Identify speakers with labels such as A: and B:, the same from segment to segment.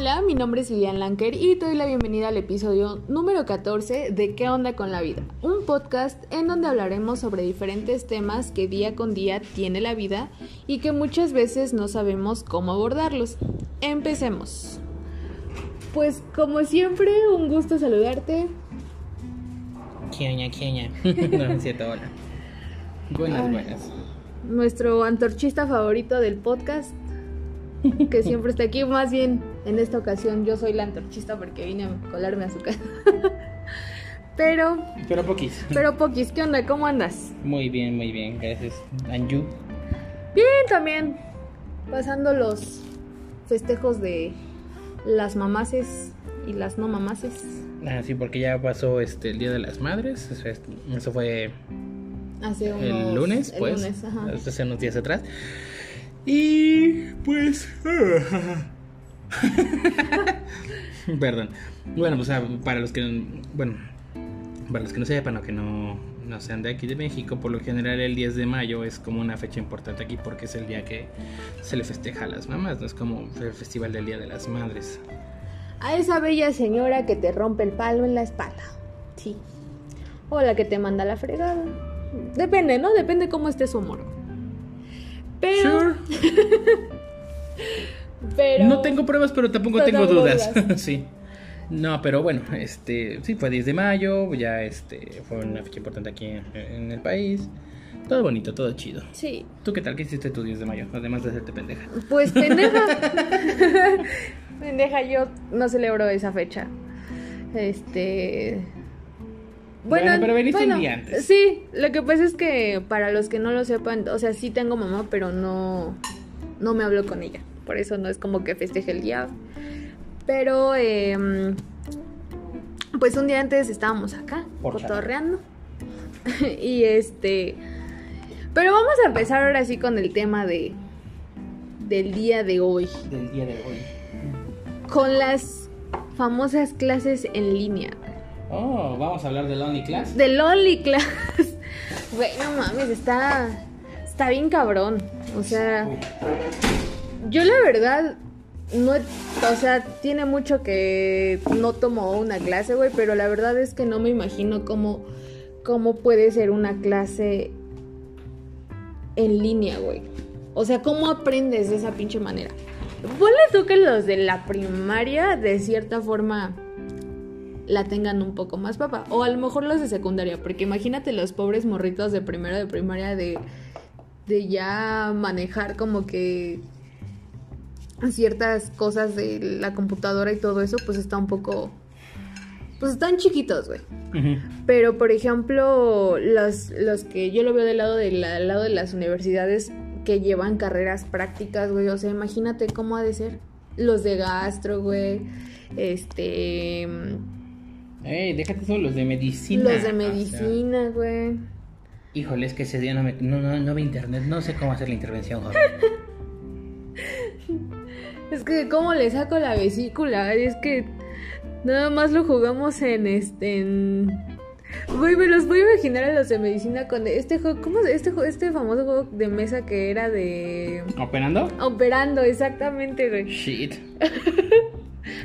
A: Hola, mi nombre es Lilian Lanker y te doy la bienvenida al episodio número 14 de ¿Qué onda con la vida? Un podcast en donde hablaremos sobre diferentes temas que día con día tiene la vida y que muchas veces no sabemos cómo abordarlos. Empecemos. Pues como siempre, un gusto saludarte.
B: Quioña, quioña. no, cierto, hola. Buenas,
A: Ay.
B: buenas.
A: Nuestro antorchista favorito del podcast, que siempre está aquí, más bien en esta ocasión yo soy la antorchista porque vine a colarme a su casa. Pero,
B: Pero poquis.
A: pero Poquis, ¿qué onda? ¿Cómo andas?
B: Muy bien, muy bien. Gracias. Anju.
A: Bien, también. Pasando los festejos de las mamaces y las no mamaces.
B: Ah, sí, porque ya pasó este el Día de las Madres. Eso, es- eso fue
A: Hace unos,
B: el lunes,
A: el
B: pues.
A: lunes, ajá.
B: Hace unos días atrás. Y pues. Perdón. Bueno, pues para los que. Bueno, para los que no sepan o que no, no sean de aquí de México, por lo general el 10 de mayo es como una fecha importante aquí porque es el día que se le festeja a las mamás, no es como el festival del Día de las Madres.
A: A esa bella señora que te rompe el palo en la espalda. Sí. O la que te manda la fregada. Depende, ¿no? Depende cómo esté su humor. Pero. Pero.
B: No tengo pruebas, pero tampoco tengo dudas.
A: dudas.
B: sí. No, pero bueno, este, sí, fue 10 de mayo, ya este, fue una fecha importante aquí en, en el país. Todo bonito, todo chido.
A: Sí.
B: ¿Tú qué tal? ¿Qué hiciste tu 10 de mayo? Además de hacerte pendeja.
A: Pues pendeja. pendeja, yo no celebro esa fecha. Este.
B: Bueno, pero veniste un día antes.
A: Sí, lo que pasa es que para los que no lo sepan, o sea, sí tengo mamá, pero no, no me hablo con ella. Por eso no es como que festeje el día. Pero, em, pues un día antes estábamos acá,
B: Por
A: cotorreando. y este. Pero vamos a empezar ahora sí con el tema de. Del día de hoy.
B: Del día de hoy.
A: Con las famosas clases en línea.
B: Oh, vamos a hablar del Only Class.
A: Del Only Class. Güey, no mames, está. Está bien cabrón. O sea, yo la verdad. No, o sea, tiene mucho que no tomo una clase, güey, pero la verdad es que no me imagino cómo, cómo puede ser una clase en línea, güey. O sea, ¿cómo aprendes de esa pinche manera? Ponle tú que los de la primaria, de cierta forma, la tengan un poco más papa. O a lo mejor los de secundaria, porque imagínate los pobres morritos de primero de primaria de, de ya manejar como que ciertas cosas de la computadora y todo eso, pues está un poco... Pues están chiquitos, güey. Pero, por ejemplo, los, los que yo lo veo del lado de, la- del lado de las universidades que llevan carreras prácticas, güey. O sea, imagínate cómo ha de ser. Los de gastro, güey. Este.
B: Ey, déjate solo los de medicina.
A: Los de
B: o sea,
A: medicina, güey.
B: híjole, es que ese día no, me, no, no, no vi internet, no sé cómo hacer la intervención, joven.
A: Es que, ¿cómo le saco la vesícula? Es que nada más lo jugamos en este. En... Güey, me los voy a imaginar a los de medicina con este juego. ¿Cómo se- este, juego- este famoso juego de mesa que era de.
B: ¿Operando?
A: Operando, exactamente, güey.
B: Shit.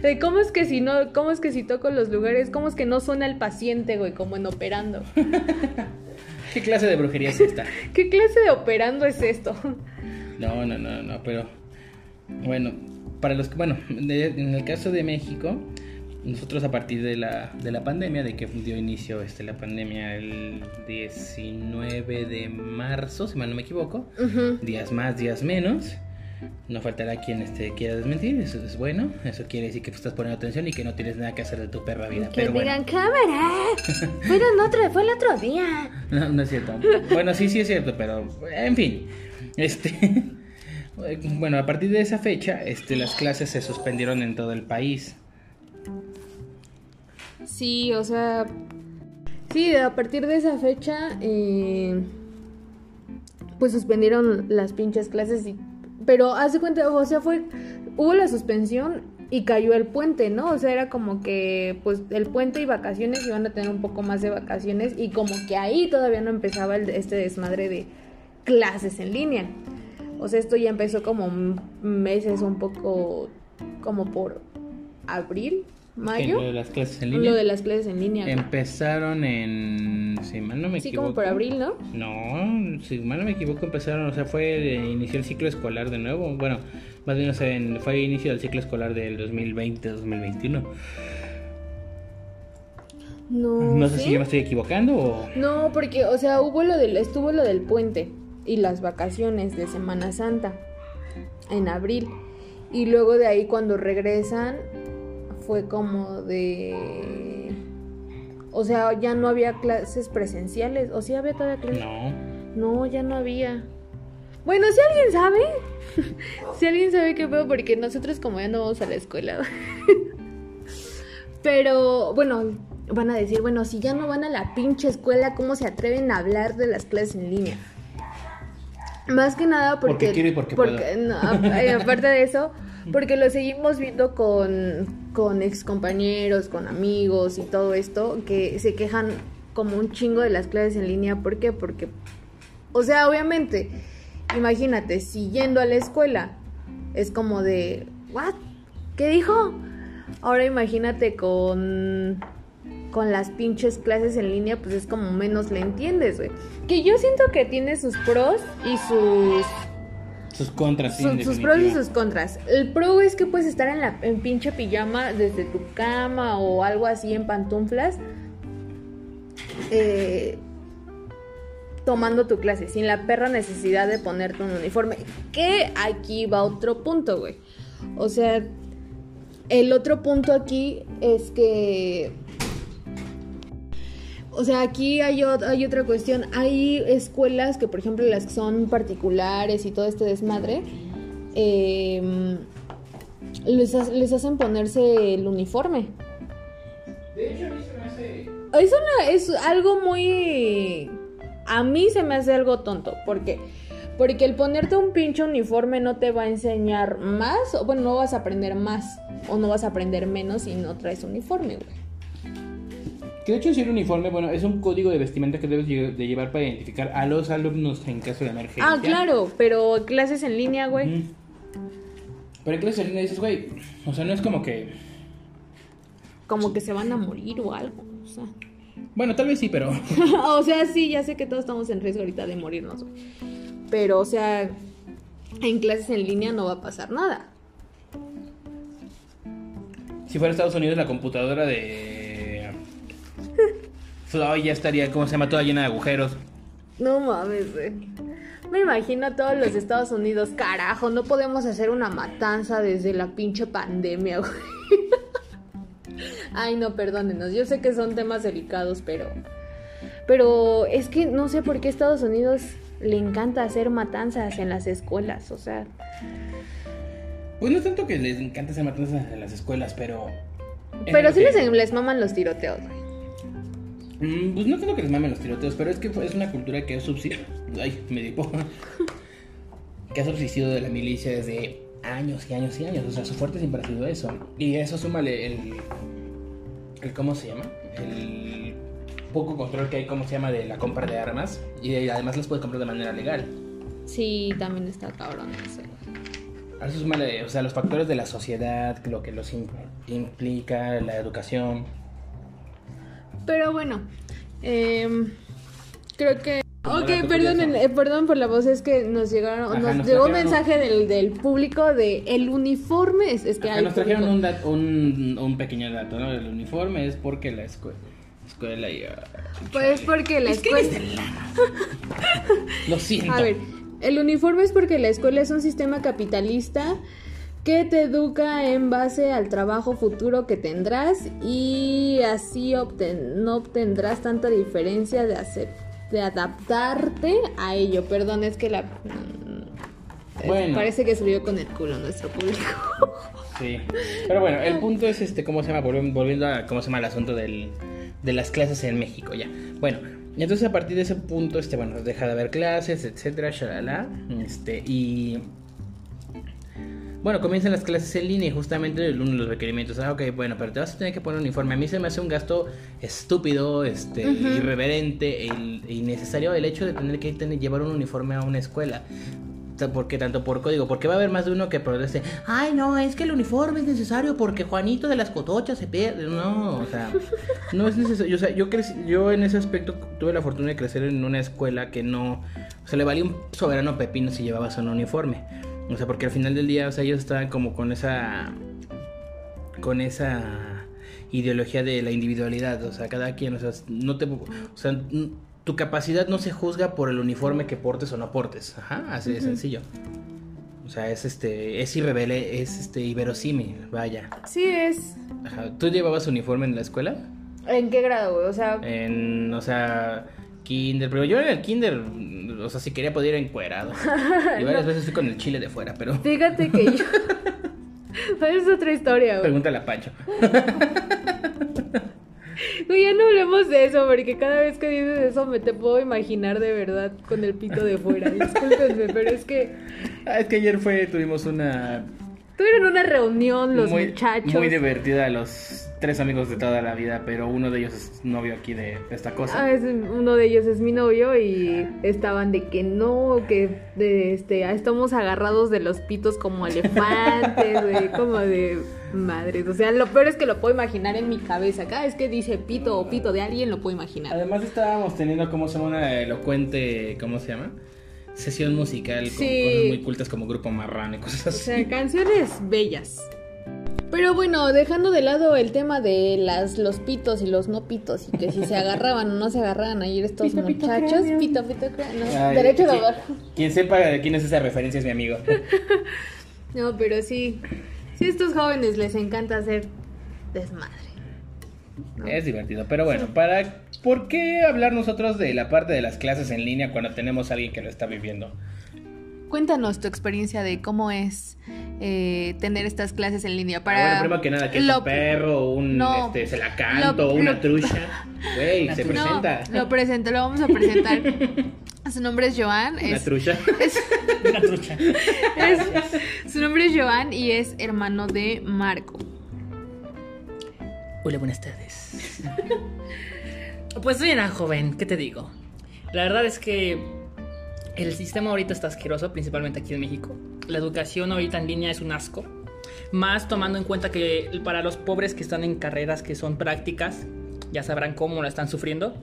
A: De cómo es que si no, cómo es que si toco los lugares, cómo es que no suena el paciente, güey, como en operando.
B: ¿Qué clase de brujería es esta?
A: ¿Qué clase de operando es esto?
B: No, no, no, no, pero bueno, para los que, bueno, de- en el caso de México, nosotros a partir de la, de la pandemia, de que dio inicio este, la pandemia el 19 de marzo, si mal no me equivoco, días más, días menos, no faltará quien este, quiera desmentir, eso es bueno, eso quiere decir que estás poniendo atención y que no tienes nada que hacer de tu perra vida,
A: Que
B: pero bueno.
A: digan, cámara, fueron otro, fue el otro día.
B: No, no es cierto. Bueno, sí, sí es cierto, pero en fin. Este bueno, a partir de esa fecha, este las clases se suspendieron en todo el país.
A: Sí, o sea, sí, a partir de esa fecha, eh, pues suspendieron las pinches clases, y, pero hace cuenta, o sea, fue, hubo la suspensión y cayó el puente, ¿no? O sea, era como que, pues, el puente y vacaciones iban a tener un poco más de vacaciones y como que ahí todavía no empezaba el- este desmadre de clases en línea. O sea, esto ya empezó como meses un poco, como por abril, mayo.
B: lo de las clases en
A: Lo
B: línea.
A: de las clases en línea.
B: Empezaron en. Si mal no me
A: sí,
B: equivoco.
A: como por abril, ¿no?
B: No, si mal no me equivoco, empezaron, o sea, fue de inicio el ciclo escolar de nuevo. Bueno, más bien, o sea, en- fue inicio del ciclo escolar del 2020-2021.
A: No.
B: No sé
A: ¿sí?
B: si yo me estoy equivocando o.
A: No, porque, o sea, hubo lo del, estuvo lo del puente y las vacaciones de Semana Santa en abril. Y luego de ahí cuando regresan fue como de... O sea, ya no había clases presenciales. ¿O sí había todavía clases?
B: No.
A: No, ya no había. Bueno, si alguien sabe, si alguien sabe qué pedo, porque nosotros como ya no vamos a la escuela. Pero, bueno, van a decir, bueno, si ya no van a la pinche escuela, ¿cómo se atreven a hablar de las clases en línea? Más que nada porque...
B: Porque quiero y porque
A: no, a- eh, aparte de eso, porque lo seguimos viendo con, con ex compañeros, con amigos y todo esto, que se quejan como un chingo de las clases en línea. ¿Por qué? Porque, o sea, obviamente, imagínate, si yendo a la escuela es como de, ¿what? ¿Qué dijo? Ahora imagínate con con las pinches clases en línea, pues es como menos le entiendes, güey. Que yo siento que tiene sus pros y sus
B: Sus contras, sí,
A: su- sus pros y sus contras. El pro es que puedes estar en la en pinche pijama desde tu cama o algo así en pantuflas. eh, tomando tu clase sin la perra necesidad de ponerte un uniforme. Que aquí va otro punto, güey. O sea, el otro punto aquí es que o sea, aquí hay, hay otra cuestión. Hay escuelas que, por ejemplo, las que son particulares y todo este desmadre, eh, les, ha- les hacen ponerse el uniforme.
B: De hecho, a mí se me hace.
A: Es, una, es algo muy... A mí se me hace algo tonto. ¿Por qué? Porque el ponerte un pinche uniforme no te va a enseñar más. O bueno, no vas a aprender más. O no vas a aprender menos si no traes uniforme, güey.
B: Que de hecho, si el uniforme, bueno, es un código de vestimenta que debes de llevar para identificar a los alumnos en caso de emergencia.
A: Ah, claro, pero clases en línea, güey.
B: Pero en clases en línea dices, güey, o sea, no es como que.
A: como que se van a morir o algo. O sea,
B: Bueno, tal vez sí, pero.
A: o sea, sí, ya sé que todos estamos en riesgo ahorita de morirnos. güey. Pero, o sea, en clases en línea no va a pasar nada.
B: Si fuera Estados Unidos, la computadora de. Floyd ya estaría, ¿cómo se llama? Toda llena de agujeros.
A: No mames, güey. Me imagino a todos los Estados Unidos, carajo, no podemos hacer una matanza desde la pinche pandemia, güey. Ay, no, perdónenos. Yo sé que son temas delicados, pero. Pero es que no sé por qué a Estados Unidos le encanta hacer matanzas en las escuelas. O sea,
B: Pues no es tanto que les encanta hacer matanzas en las escuelas, pero.
A: pero sí
B: que-
A: les, les maman los tiroteos, güey.
B: Mm, Pues no tanto que les mamen los tiroteos, pero es que es una cultura que ha subsistido. Ay, me dio Que ha subsistido de la milicia desde años y años y años. O sea, su fuerte siempre ha sido eso. Y eso súmale el. el ¿Cómo se llama? El poco control que hay, ¿cómo se llama? De la compra de armas. Y además las puedes comprar de manera legal.
A: Sí, también está cabrón.
B: A eso súmale, o sea, los factores de la sociedad, lo que los im- implica, la educación.
A: Pero bueno, em, creo que... Ok,
B: curioso.
A: eh, perdón por la voz, es que nos llegaron,
B: Ajá,
A: nos,
B: nos
A: llegó un mensaje del, del público de el uniforme, es, es que hay
B: nos trajeron un, dat- un, un pequeño dato, ¿no? El uniforme es porque la escuela. Escuela y. ah,
A: Pues porque la
B: Es que
A: escuela...
B: lano. Lo siento.
A: A ver, el uniforme es porque la escuela es un sistema capitalista que te educa en base al trabajo futuro que tendrás y así obten- no obtendrás tanta diferencia de adaptarte a ello. Perdón, es que la mm,
B: Bueno.
A: parece que subió con el culo nuestro público.
B: Sí. Pero bueno, el punto es este, ¿cómo se llama? Volvi- Volviendo a cómo se llama el asunto del, de las clases en México, ya. Bueno, entonces a partir de ese punto, este, bueno, deja de haber clases, etcétera, shalala. Este, y. Bueno, comienzan las clases en línea y justamente uno de los requerimientos. Ah, ok, bueno, pero te vas a tener que poner uniforme. A mí se me hace un gasto estúpido, este, irreverente e e innecesario el hecho de tener que tener- llevar un uniforme a una escuela. porque tanto por código, porque va a haber más de uno que proteste, ay no, es que el uniforme es necesario porque Juanito de las cotochas se pierde. No, o sea, no es necesario. O sea, yo crecí, yo en ese aspecto tuve la fortuna de crecer en una escuela que no, o sea, le valía un soberano pepino si llevabas un uniforme. O sea, porque al final del día, o sea, ellos estaban como con esa, con esa ideología de la individualidad, o sea, cada quien, o sea, no te, o sea, tu capacidad no se juzga por el uniforme que portes o no portes. Ajá, así de sencillo. O sea, es este, es irrevele, es este iberosímil, vaya.
A: Sí es.
B: Ajá. ¿Tú llevabas uniforme en la escuela?
A: ¿En qué grado, güey? O sea.
B: En, o sea, kinder, pero yo en el kinder, o sea, si quería poder ir encuerado. Y varias veces fui con el chile de fuera, pero.
A: Fíjate que yo. es otra historia, güey.
B: Pregúntale a Pancho.
A: Güey, ya no hablemos de eso, porque cada vez que dices eso me te puedo imaginar de verdad con el pito de fuera. Discúlpenme, pero es que.
B: Ah, es que ayer fue, tuvimos una.
A: Tuvieron una reunión los
B: muy,
A: muchachos.
B: Muy divertida, los tres amigos de toda la vida, pero uno de ellos es novio aquí de esta cosa.
A: Ah, es- uno de ellos es mi novio y estaban de que no, que de, este, ah, estamos agarrados de los pitos como elefantes, güey, como de madres. O sea, lo peor es que lo puedo imaginar en mi cabeza. Cada vez que dice pito o pito de alguien, lo puedo imaginar.
B: Además estábamos teniendo, ¿cómo se llama? Una elocuente, ¿cómo se llama? Sesión musical con
A: Sí.
B: cosas muy cultas como Grupo Marrano y cosas
A: O
B: así.
A: sea, canciones bellas. Pero bueno, dejando de lado el tema de las los pitos y los no pitos y que si se agarraban o no se agarraban ayer estos
B: Pito, pito,
A: muchachos, pito, pito, cráneo, no,
B: Ay,
A: derecho de hogar.
B: Quien sepa de quién es esa referencia es mi amigo.
A: No, pero sí, sí a estos jóvenes les encanta hacer desmadre. ¿no?
B: Es divertido, pero bueno, para ¿por qué hablar nosotros de la parte de las clases en línea cuando tenemos a alguien que lo está viviendo?
A: Cuéntanos tu experiencia de cómo es eh, tener estas clases en línea para...
B: bueno, primero que nada, que es
A: Lo-
B: un perro, un
A: No.
B: este, se la canto,
A: Lo-
B: una
A: lo-
B: trucha. Güey, se presenta.
A: No, lo presento, lo vamos a presentar. Su nombre es Joan.
B: Una
A: Es,
B: trucha.
A: es-
C: Una trucha.
A: es- su nombre es Joan y es hermano de Marco.
C: Hola, buenas tardes. Pues soy una joven, ¿qué te digo? La verdad es que el sistema ahorita está asqueroso, principalmente aquí en México. La educación ahorita en línea es un asco. Más tomando en cuenta que para los pobres que están en carreras que son prácticas, ya sabrán cómo la están sufriendo.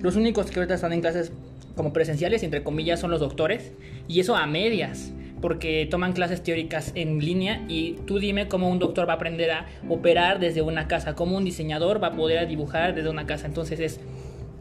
C: Los únicos que ahorita están en clases como presenciales, entre comillas, son los doctores. Y eso a medias, porque toman clases teóricas en línea y tú dime cómo un doctor va a aprender a operar desde una casa, cómo un diseñador va a poder dibujar desde una casa. Entonces es...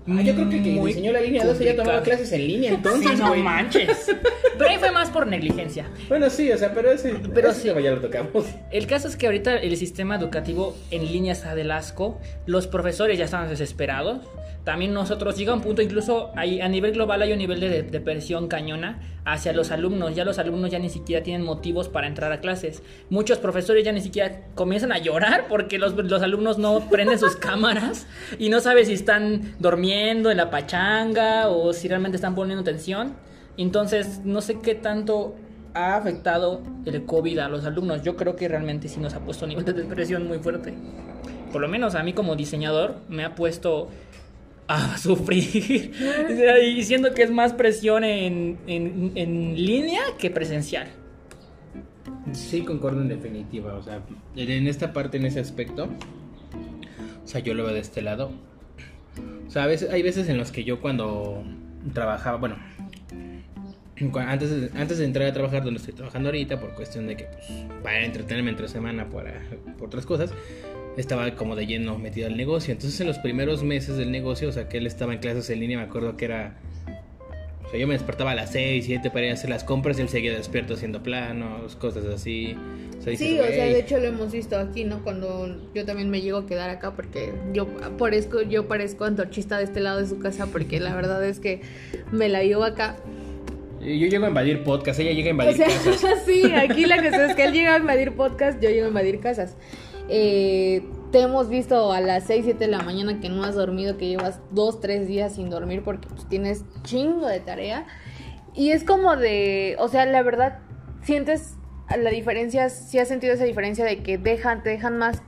B: Ah, yo creo que quien
C: muy
B: diseñó la línea 12 ya tomaba clases en línea, entonces,
C: Sí, no manches. Pero ahí fue más por negligencia.
B: Bueno, sí, o sea, pero ese,
C: Pero
B: ese
C: sí.
B: tema ya lo tocamos.
C: El caso es que ahorita el sistema educativo en línea está del asco. Los profesores ya están desesperados. También nosotros llega un punto, incluso hay, a nivel global hay un nivel de depresión cañona hacia los alumnos. Ya los alumnos ya ni siquiera tienen motivos para entrar a clases. Muchos profesores ya ni siquiera comienzan a llorar porque los, los alumnos no prenden sus cámaras y no saben si están durmiendo en la pachanga o si realmente están poniendo atención. Entonces, no sé qué tanto ha afectado el COVID a los alumnos. Yo creo que realmente sí nos ha puesto un nivel de depresión muy fuerte. Por lo menos a mí como diseñador me ha puesto a sufrir. Y siento que es más presión en, en- en línea que presencial.
B: Sí, concuerdo en definitiva. O sea, en esta parte, en ese aspecto, o sea, yo lo veo de este lado. O sea, a veces, hay veces en los que yo cuando trabajaba, bueno, antes de, antes de entrar a trabajar donde estoy trabajando ahorita, por cuestión de que, pues, para entretenerme entre semana, para, por otras cosas, estaba como de lleno metido al negocio. Entonces, en los primeros meses del negocio, o sea, que él estaba en clases en línea, me acuerdo que era o sea, yo me despertaba a las 6, 7 para ir a hacer las compras y él seguía despierto haciendo planos, cosas así. O sea, dices,
A: Sí, o sea, de hecho lo hemos visto aquí, ¿no? Cuando yo también me llego a quedar acá porque yo parezco, yo parezco antorchista de este lado de su casa porque la verdad es que me la llevo acá.
B: Yo llego a invadir podcast, ella llega a
A: O
B: invadir
A: sea,
B: casas.
A: sí, aquí la cuestión es que él llega a invadir podcast, yo llego a invadir casas. Eh, te hemos visto a las 6, 7 de la mañana que no has dormido, que llevas 2, 3 días sin dormir porque pues, tienes chingo de tarea. Y es como de, o sea, la verdad, sientes la diferencia, si has sentido esa diferencia de que dejan, te dejan más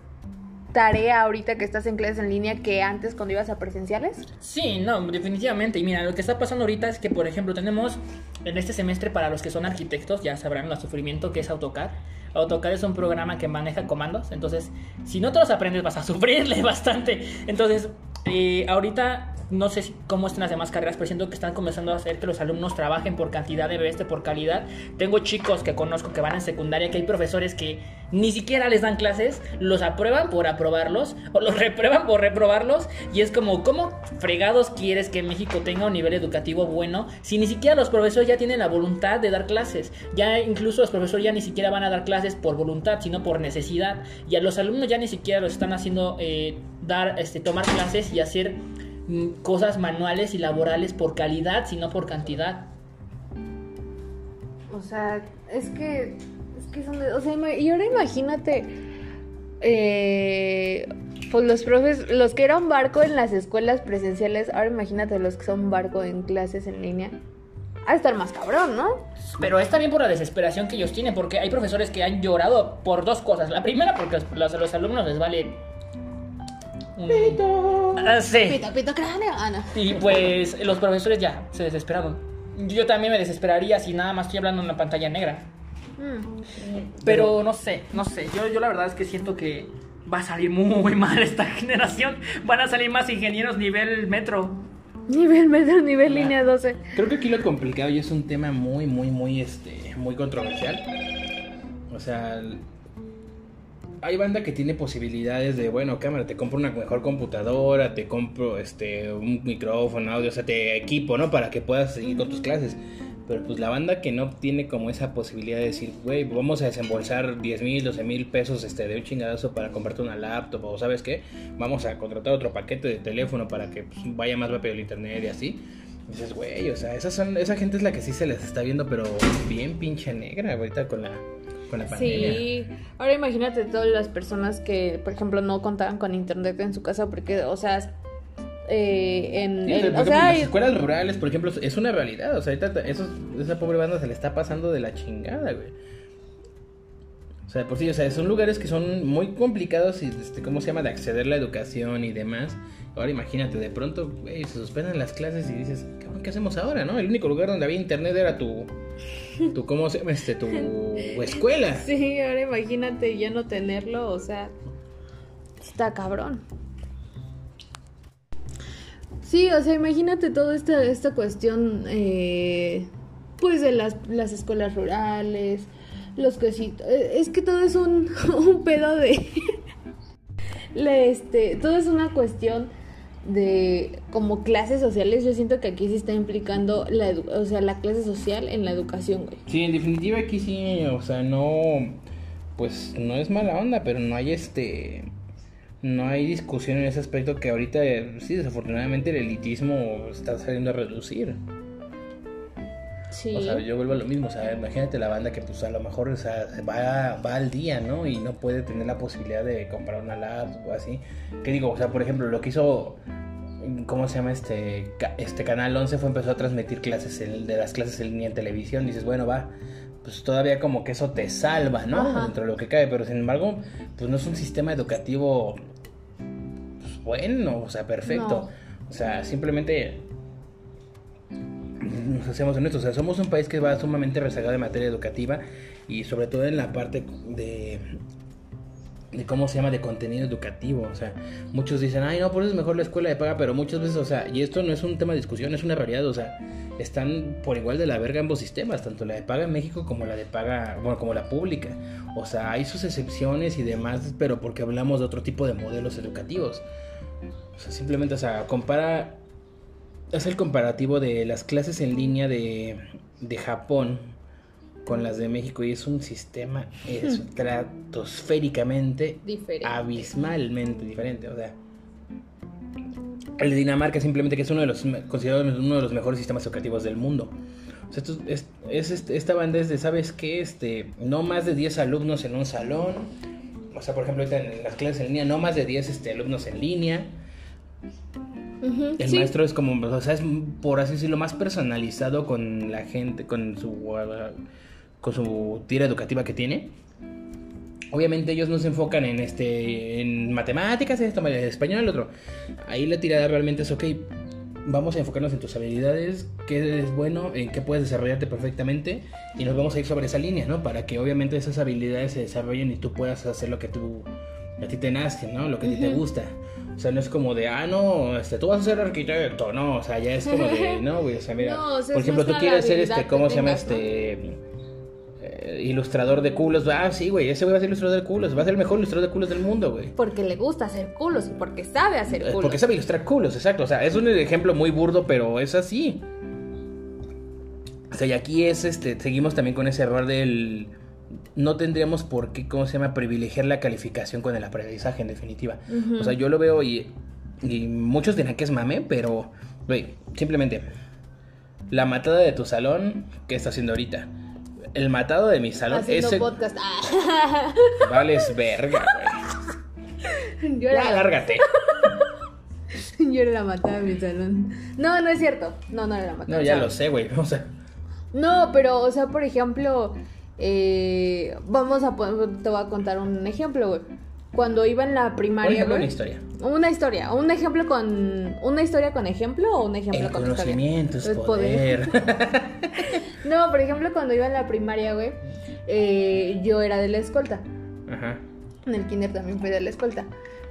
A: tarea ahorita que estás en clases en línea que antes cuando ibas a presenciales.
C: Sí, no, definitivamente. Y mira, lo que está pasando ahorita es que, por ejemplo, tenemos en este semestre para los que son arquitectos ya sabrán el sufrimiento que es AutoCAD. AutoCAD es un programa que maneja comandos, entonces si no te los aprendes vas a sufrirle bastante. Entonces, eh, ahorita no sé cómo están las demás carreras, pero siento que están comenzando a hacer que los alumnos trabajen por cantidad de vez por calidad. Tengo chicos que conozco que van en secundaria, que hay profesores que ni siquiera les dan clases, los aprueban por aprobarlos o los reprueban por reprobarlos y es como, ¿cómo fregados quieres que México tenga un nivel educativo bueno si ni siquiera los profesores ya tienen la voluntad de dar clases? Ya incluso los profesores ya ni siquiera van a dar clases por voluntad, sino por necesidad y a los alumnos ya ni siquiera los están haciendo eh, dar, este, tomar clases y hacer Mm, cosas manuales y laborales por calidad, sino por cantidad.
A: O sea, es que, es que son de, o sea, y ahora imagínate, eh, pues los profes, los que eran barco en las escuelas presenciales, ahora imagínate los que son barco en clases en línea. Ha de estar más cabrón, ¿no?
C: Pero es también por la desesperación que ellos tienen, porque hay profesores que han llorado por dos cosas. La primera, porque los, los alumnos les vale
A: Pito.
C: Ah, sí.
A: Pito, pito cráneo. Ah, no.
C: Y pues los profesores ya se desesperaron. Yo también me desesperaría si nada más estoy hablando en una pantalla negra. Mm. Pero no sé, no sé. Yo, yo la verdad es que siento que va a salir muy mal esta generación. Van a salir más ingenieros nivel metro.
A: Nivel metro, nivel línea 12.
B: Creo que aquí lo complicado y es un tema muy, muy, muy, este, muy controversial. O sea, hay banda que tiene posibilidades de, bueno, cámara, te compro una mejor computadora, te compro este un micrófono, audio, o sea, te equipo, ¿no? Para que puedas seguir con tus clases. Pero pues la banda que no tiene como esa posibilidad de decir, güey, vamos a desembolsar 10 mil, 12 mil pesos este, de un chingadazo para comprarte una laptop o sabes qué, vamos a contratar otro paquete de teléfono para que pues, vaya más rápido el internet y así. Dices, güey, o sea, son, esa gente es la que sí se les está viendo, pero bien pinche negra ahorita con la
A: Sí, ahora imagínate todas las personas que, por ejemplo, no contaban con internet en su casa porque, o sea, eh, en,
B: las escuelas rurales, por ejemplo, es una realidad. O sea, ahorita esa pobre banda se le está pasando de la chingada, güey. O sea, por sí, o sea, son lugares que son muy complicados y, este, ¿cómo se llama? De acceder a la educación y demás. Ahora imagínate, de pronto, güey, se suspenden las clases y dices, ¿qué hacemos ahora, no? El único lugar donde había internet era tu, tu ¿cómo se? Este, tu escuela.
A: Sí, ahora imagínate ya no tenerlo, o sea, está cabrón. Sí, o sea, imagínate toda esta, esta cuestión, eh, pues de las, las escuelas rurales, los cositos. Eh, es que todo es un, un pedo de... este, todo es una cuestión de como clases sociales, yo siento que aquí se está implicando la, o sea, la clase social en la educación, güey.
B: Sí, en definitiva aquí sí, o sea, no, pues no es mala onda, pero no hay este, no hay discusión en ese aspecto que ahorita, sí, desafortunadamente el elitismo está saliendo a reducir. O sea, yo vuelvo a lo mismo, o sea, imagínate la banda que pues a lo mejor o sea, va, va al día, ¿no? Y no puede tener la posibilidad de comprar una laptop o así. ¿Qué digo? O sea, por ejemplo, lo que hizo, ¿cómo se llama este? Este Canal 11 fue empezó a transmitir clases de las clases en línea en televisión. dices, bueno, va, pues todavía como que eso te salva, ¿no? Dentro de lo que cae, pero sin embargo, pues no es un sistema educativo pues, bueno, o sea, perfecto. O sea, simplemente nos hacemos honestos, o sea, somos un país que va sumamente rezagado en materia educativa y sobre todo en la parte de de cómo se llama de contenido educativo, o sea, muchos dicen, "Ay, no, por eso es mejor la escuela de paga", pero muchas veces, o sea, y esto no es un tema de discusión, es una realidad, o sea, están por igual de la verga ambos sistemas, tanto la de paga en México como la de paga, bueno, como la pública. O sea, hay sus excepciones y demás, pero porque hablamos de otro tipo de modelos educativos. O sea, simplemente, o sea, compara es el comparativo de las clases en línea de, de Japón con las de México y es un sistema estratosféricamente abismalmente diferente. O sea, el de Dinamarca simplemente que es uno de los considerado uno de los mejores sistemas educativos del mundo. O sea, esto es, este, esta banda es de, ¿sabes qué? Este, no más de 10 alumnos en un salón. O sea, por ejemplo, en las clases en línea, no más de 10 este, alumnos en línea el maestro es como, o sea, es por así decirlo, más personalizado con la gente, con su, con su tira educativa que tiene. Obviamente ellos no se enfocan en este en matemáticas, esto, en español, el otro. Ahí la tirada realmente es ok. vamos a enfocarnos en tus habilidades, qué es bueno, en qué puedes desarrollarte perfectamente y nos vamos a ir sobre esa línea, ¿no? Para que obviamente esas habilidades se desarrollen y tú puedas hacer lo que tú a ti te nace, ¿no? Lo que a ti te gusta. O sea, no es como de, ah, no, este, tú vas a ser arquitecto, no, o sea, ya es como de, no, güey, o sea, mira,
A: No, o sea,
B: por ejemplo, tú quieres ser, este, ¿cómo se llama
A: tengas, ¿no?
B: este? eh, ilustrador de culos, ah, sí, güey, ese güey va a ser ilustrador de culos, va a ser el mejor ilustrador de culos del mundo, güey.
A: Porque le gusta hacer culos y porque sabe hacer
B: Eh,
A: culos.
B: Porque sabe ilustrar culos, exacto. O sea, es un ejemplo muy burdo, pero es así. O sea, y aquí es este. Seguimos también con ese error del. No tendríamos por qué, ¿cómo se llama? Privilegiar la calificación con el aprendizaje, en definitiva. O sea, yo lo veo y. Y muchos dirán que es mame, pero. Güey, simplemente. La matada de tu salón, ¿qué está haciendo ahorita? El matado de mi salón,
A: Haciendo
B: ese.
A: podcast. Ah.
B: Vales verga, güey.
A: Yo
B: Ya,
A: era,
B: lárgate.
A: yo era la matada de mi salón. No, no es cierto. No, no era la matada.
B: No,
A: O
B: ya
A: sea,
B: lo sé, güey. O sea.
A: No, pero, o sea, por ejemplo, eh, vamos a pon- te voy a contar un ejemplo, güey. Cuando iba en la
B: Por
A: primaria,
B: ejemplo,
A: güey.
B: una historia.
A: Una historia, un ejemplo con una historia con ejemplo o un ejemplo
B: El
A: con historia.
B: conocimiento es
A: Es
B: poder.
A: No, por ejemplo, cuando iba en la primaria, güey, eh, yo era de la escolta.
B: Ajá.
A: En el kinder también fui de la escolta.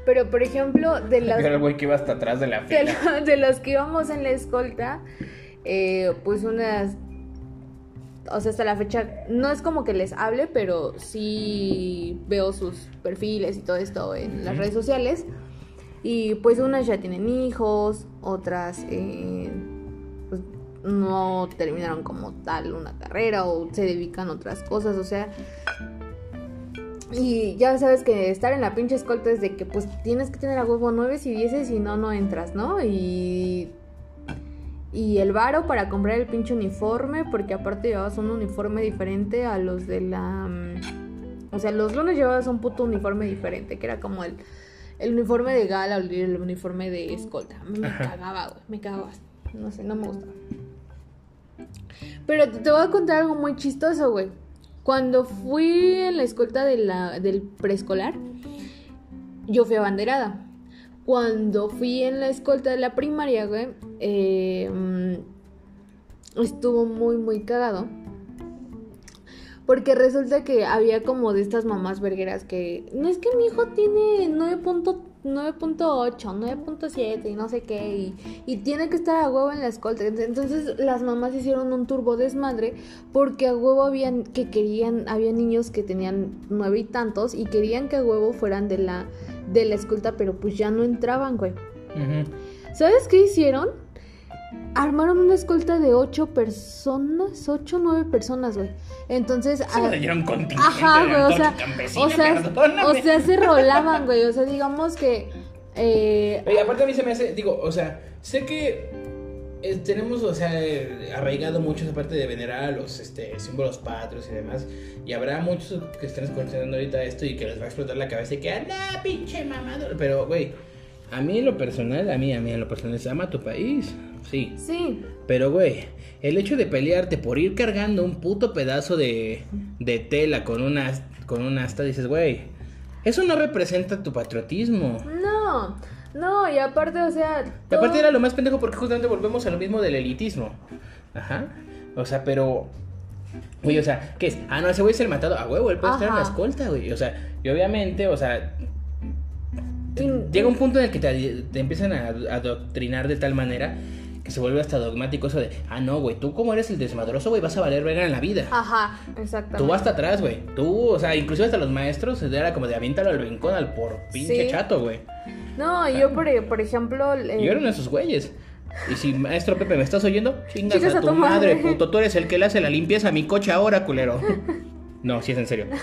A: Pero, por ejemplo, de las
B: Era el güey que iba hasta atrás de la
A: de,
B: fila.
A: de los que íbamos en la escolta, eh, pues unas, o sea, hasta la fecha, no es como que les hable, pero sí veo sus perfiles y todo esto en las redes sociales. Y pues unas ya tienen hijos, otras eh, pues, no terminaron como tal una carrera o se dedican a otras cosas, o sea... Y ya sabes que estar en la pinche escolta es de que pues tienes que tener a huevo 9 y 10 y no, no entras, ¿no? Y... Y el varo para comprar el pinche uniforme, porque aparte llevabas un uniforme diferente a los de la... mm, O sea, los lunes llevabas un puto uniforme diferente, que era como el, el uniforme de gala o el uniforme de escolta. A mí me
B: Ajá.
A: cagaba, güey, me cagaba. No sé, no me gustaba. Pero te te voy a contar algo muy chistoso, güey. Cuando fui en la escolta de la, del preescolar, yo fui abanderada. Cuando fui en la escolta de la primaria, güey, mm, estuvo muy, muy cagado. Porque resulta que había como de estas mamás vergueras que... No es que mi hijo tiene 9.9.8, 9.7 y no sé qué. Y, y tiene que estar a huevo en la escolta. Entonces las mamás hicieron un turbo desmadre porque a huevo habían que querían... Había niños que tenían nueve y tantos y querían que a huevo fueran de la, de la escolta, pero pues ya no entraban, güey. ¿Sabes qué hicieron? Armaron una escolta de ocho personas, ocho o nueve personas, güey. Entonces, ah,
B: me dieron contingente
A: ajá, güey, o sea, o sea,
B: perdóname.
A: o sea, se rolaban, güey. O sea, digamos que, eh,
B: Oye, aparte a mí se me hace, digo, o sea, sé que eh, tenemos, o sea, arraigado mucho esa parte de venerar a los este, símbolos patrios y demás. Y habrá muchos que estén escuchando ahorita esto y que les va a explotar la cabeza y que, anda, pinche mamador. Pero, güey, a mí en lo personal, a mí, a mí en lo personal, se ama tu país. Sí.
A: sí,
B: Pero, güey, el hecho de pelearte por ir cargando un puto pedazo de, de tela con una, con un asta, dices, güey, eso no representa tu patriotismo.
A: no, no, y aparte, o sea,
B: aparte era lo más pendejo porque justamente volvemos a lo mismo del elitismo. Ajá. O sea, pero. Güey, o sea, ¿qué es? Ah, no, ese güey es el matado. A huevo, él puede estar en la escolta, güey. O sea, y obviamente, o sea. Llega un punto en el que te, te empiezan a adoctrinar de tal manera que se vuelve hasta dogmático eso de, ah, no, güey, tú como eres el desmadroso, güey, vas a valer verga en la vida.
A: Ajá, exactamente.
B: Tú hasta atrás, güey. Tú, o sea, inclusive hasta los maestros, era como de aviéntalo al rincón al por pinche
A: Sí.
B: chato, güey.
A: No, yo, por, por ejemplo... eh,
B: Yo era uno de esos güeyes. Y si, maestro Pepe, ¿me estás oyendo? Chingas, a, tu madre,
A: madre.
B: puto. Tú eres el que le hace la limpieza a mi coche ahora, culero. No, sí es en serio.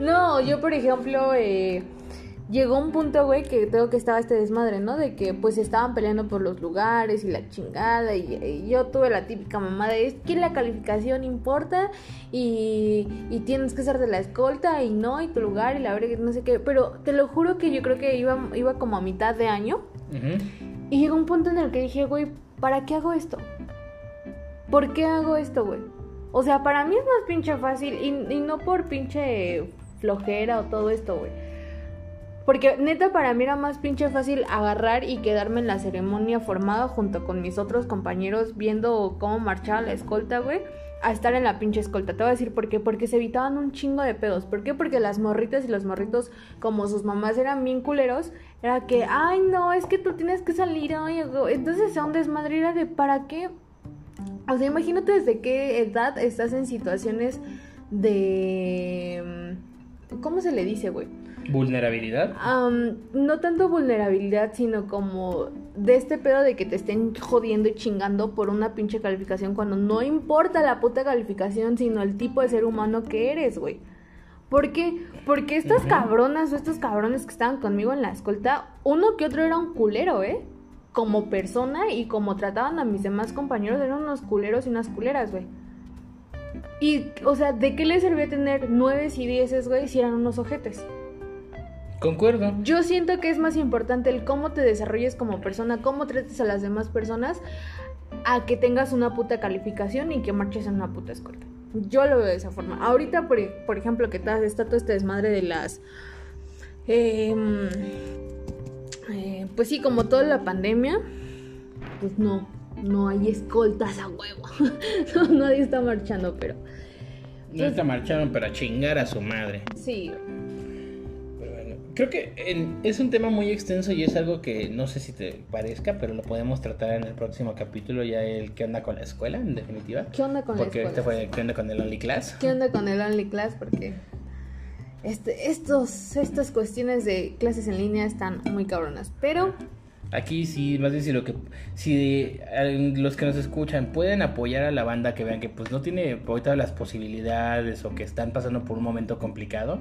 A: No, yo por ejemplo, eh, llegó un punto, güey, que tengo que estaba este desmadre, ¿no? De que pues estaban peleando por los lugares y la chingada. Y, y yo tuve la típica mamá de es que la calificación importa y, y tienes que ser de la escolta y no, y tu lugar y la verdad, no sé qué. Pero te lo juro que yo creo que iba, iba como a mitad de año. Y llegó un punto en el que dije, güey, ¿para qué hago esto? ¿Por qué hago esto, güey? O sea, para mí es más pinche fácil y, y no por pinche flojera o todo esto, güey. Porque neta para mí era más pinche fácil agarrar y quedarme en la ceremonia formada junto con mis otros compañeros viendo cómo marchaba la escolta, güey. A estar en la pinche escolta. Te voy a decir por qué. Porque se evitaban un chingo de pedos. ¿Por qué? Porque las morritas y los morritos, como sus mamás eran bien culeros, era que, ay, no, es que tú tienes que salir. Ay, entonces a un desmadre era de, ¿para qué? O sea, imagínate desde qué edad estás en situaciones de... ¿Cómo se le dice, güey?
B: ¿Vulnerabilidad?
A: no tanto vulnerabilidad, sino como de este pedo de que te estén jodiendo y chingando por una pinche calificación cuando no importa la puta calificación, sino el tipo de ser humano que eres, güey. ¿Por qué? Porque estas cabronas o estos cabrones que estaban conmigo en la escolta, uno que otro era un culero, ¿eh? Como persona y como trataban a mis demás compañeros, eran unos culeros y unas culeras, güey. Y, o sea, ¿de qué les servía tener nueve y dieces, güey, si eran unos ojetes?
B: Concuerdo.
A: Yo siento que es más importante el cómo te desarrolles como persona, cómo trates a las demás personas, a que tengas una puta calificación y que marches en una puta escuela. Yo lo veo de esa forma. Ahorita, por, ejemplo, que está todo este desmadre de las... Em, eh, pues sí, como toda la pandemia, pues no, no hay escoltas a huevo. nadie está marchando, pero...
B: No está marchando para chingar a su madre.
A: Sí.
B: Creo que es un tema muy extenso y es algo que no sé si te parezca, pero lo podemos tratar en el próximo capítulo, ya el qué onda con la escuela, en definitiva.
A: ¿Qué onda con
B: la escuela?
A: Porque este
B: fue qué onda con el Only Class.
A: ¿Qué onda con el Only Class? Porque este, estos, estas cuestiones de clases en línea están muy cabronas, pero...
B: Aquí sí, más bien si lo que si los que nos escuchan pueden apoyar a la banda que vean que pues no tiene ahorita las posibilidades o que están pasando por un momento complicado,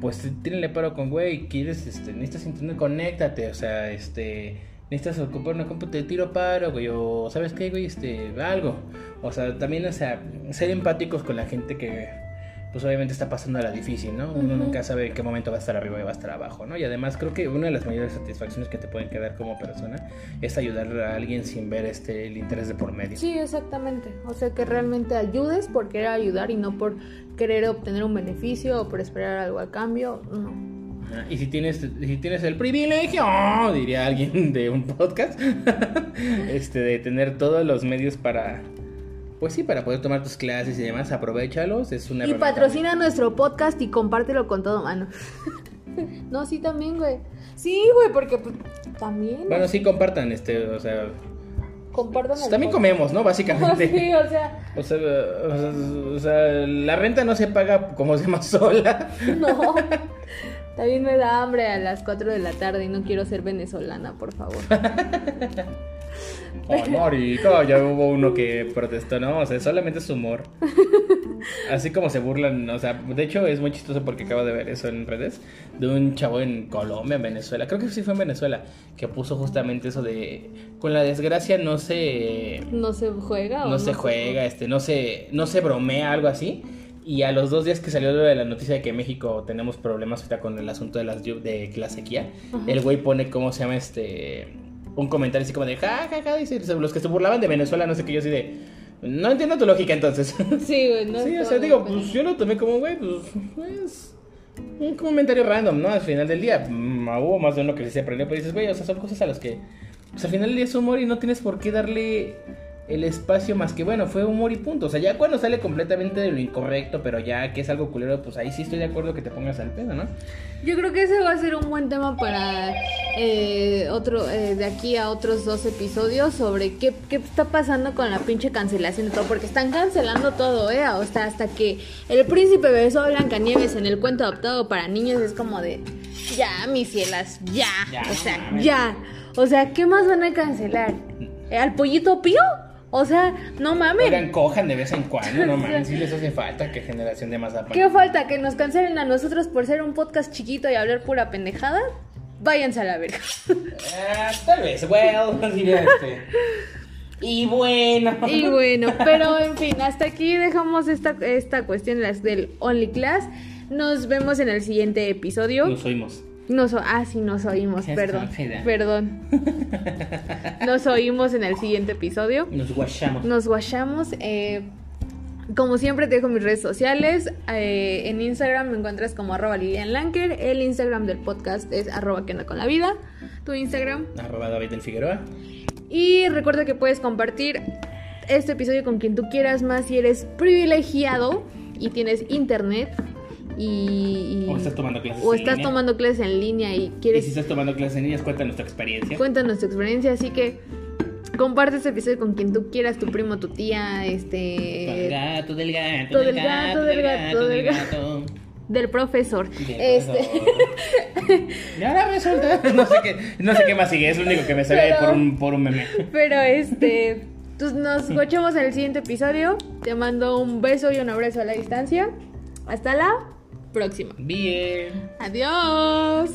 B: pues tírenle paro con, güey, quieres, este, necesitas internet, conéctate, o sea, este, necesitas ocupar una compu, te tiro paro, güey, o sabes qué, güey, este, algo. O sea, también, o sea, ser empáticos con la gente que, pues obviamente está pasando a la difícil, ¿no? Uno nunca sabe en qué momento va a estar arriba y va a estar abajo, ¿no? Y además creo que una de las mayores satisfacciones que te pueden quedar como persona es ayudar a alguien sin ver este el interés de por medio.
A: Sí, exactamente. O sea, que realmente ayudes por querer ayudar y no por querer obtener un beneficio o por esperar algo a cambio, no.
B: Y si tienes, si tienes el privilegio, diría alguien de un podcast, este, de tener todos los medios para, pues sí, para poder tomar tus clases y demás, aprovechalos, es una
A: Y patrocina nuestro podcast y compártelo con todo mano. no, sí también, güey. Sí, güey, porque pues, también.
B: Bueno, sí compartan este, o sea,
A: compartan
B: pues, También comemos, ¿no? Básicamente.
A: sí, o sea.
B: O sea, o sea, la renta no se paga como se llama sola.
A: No. También me da hambre a las 4 de la tarde y no quiero ser venezolana, por favor.
B: Oh, ya hubo uno que protestó, ¿no? O sea, solamente es humor. Así como se burlan, o sea, de hecho es muy chistoso porque acabo de ver eso en redes, de un chavo en Colombia, en Venezuela, creo que sí fue en Venezuela, que puso justamente eso de, con la desgracia no se...
A: No se juega.
B: No, se juega, este, no se, no se bromea, algo así. Y a los dos días que salió de la noticia de que en México tenemos problemas ahorita con el asunto de las de la sequía, el güey pone cómo se llama este un comentario así como de ja, ja, ja, dice, los que se burlaban de Venezuela, no sé qué, yo así de, no entiendo tu lógica entonces.
A: Sí, güey, no.
B: Sí, o sea, digo, pues yo lo tomé como, güey, pues, pues, un comentario random, ¿no? Al final del día, mm, hubo más de uno que se aprendió, pero dices, güey, o sea, son cosas a las que, pues al final del día es humor y no tienes por qué darle el espacio más que bueno, fue humor y punto. O sea, ya cuando sale completamente de lo incorrecto, pero ya que es algo culero, pues ahí sí estoy de acuerdo que te pongas al pedo, ¿no?
A: Yo creo que ese va a ser un buen tema para eh, otro, eh, de aquí a otros dos episodios sobre qué, qué está pasando con la pinche cancelación de todo, porque están cancelando todo, ¿eh? O sea, hasta que el príncipe besó a Blancanieves en el cuento adaptado para niños es como de, ya, mis cielas, ya, o sea, ya. O sea, ¿qué más van a cancelar? ¿Al pollito pío? O sea, no mames.
B: Oigan, cojan de vez en cuando, no mames. Sí les hace falta que generación de más
A: ¿Qué falta? ¿Que nos cancelen a nosotros por ser un podcast chiquito y hablar pura pendejada? Váyanse a la verga.
B: Ah, tal vez, well, este. Y bueno.
A: Y bueno, pero en fin, hasta aquí dejamos esta, esta cuestión del Only Class. Nos vemos en el siguiente episodio.
B: Nos oímos.
A: Nos, ah, sí, nos oímos, perdón. Perdón. Nos oímos en el siguiente episodio.
B: Nos guachamos.
A: Nos guachamos. Eh, Como siempre te dejo mis redes sociales. Eh, en Instagram me encuentras como arroba Lilian Lanker. El Instagram del podcast es arroba que anda con la vida. Tu Instagram.
B: Arroba David del Figueroa.
A: Y recuerda que puedes compartir este episodio con quien tú quieras más si eres privilegiado y tienes internet. Y, y-
B: O estás tomando clases
A: o
B: en
A: estás
B: línea.
A: tomando clases en línea y
B: Y
A: quieres
B: si estás tomando clases en niñas, cuéntanos tu experiencia.
A: Cuéntanos tu experiencia, así que comparte este episodio con quien tú quieras, tu primo, tu tía,
B: Del
A: este
B: gato, del gato,
A: del gato, del gato, del
B: gato.
A: del profesor.
B: Del
A: Este,
B: profesor. Y ahora resulta. No sé qué, no sé qué más sigue, es lo único que me sale
A: Pero-
B: por un, por un meme.
A: pero este pues nos escuchamos en el siguiente episodio. Te mando un beso y un abrazo a la distancia. Hasta la próxima.
B: Bien.
A: Adiós.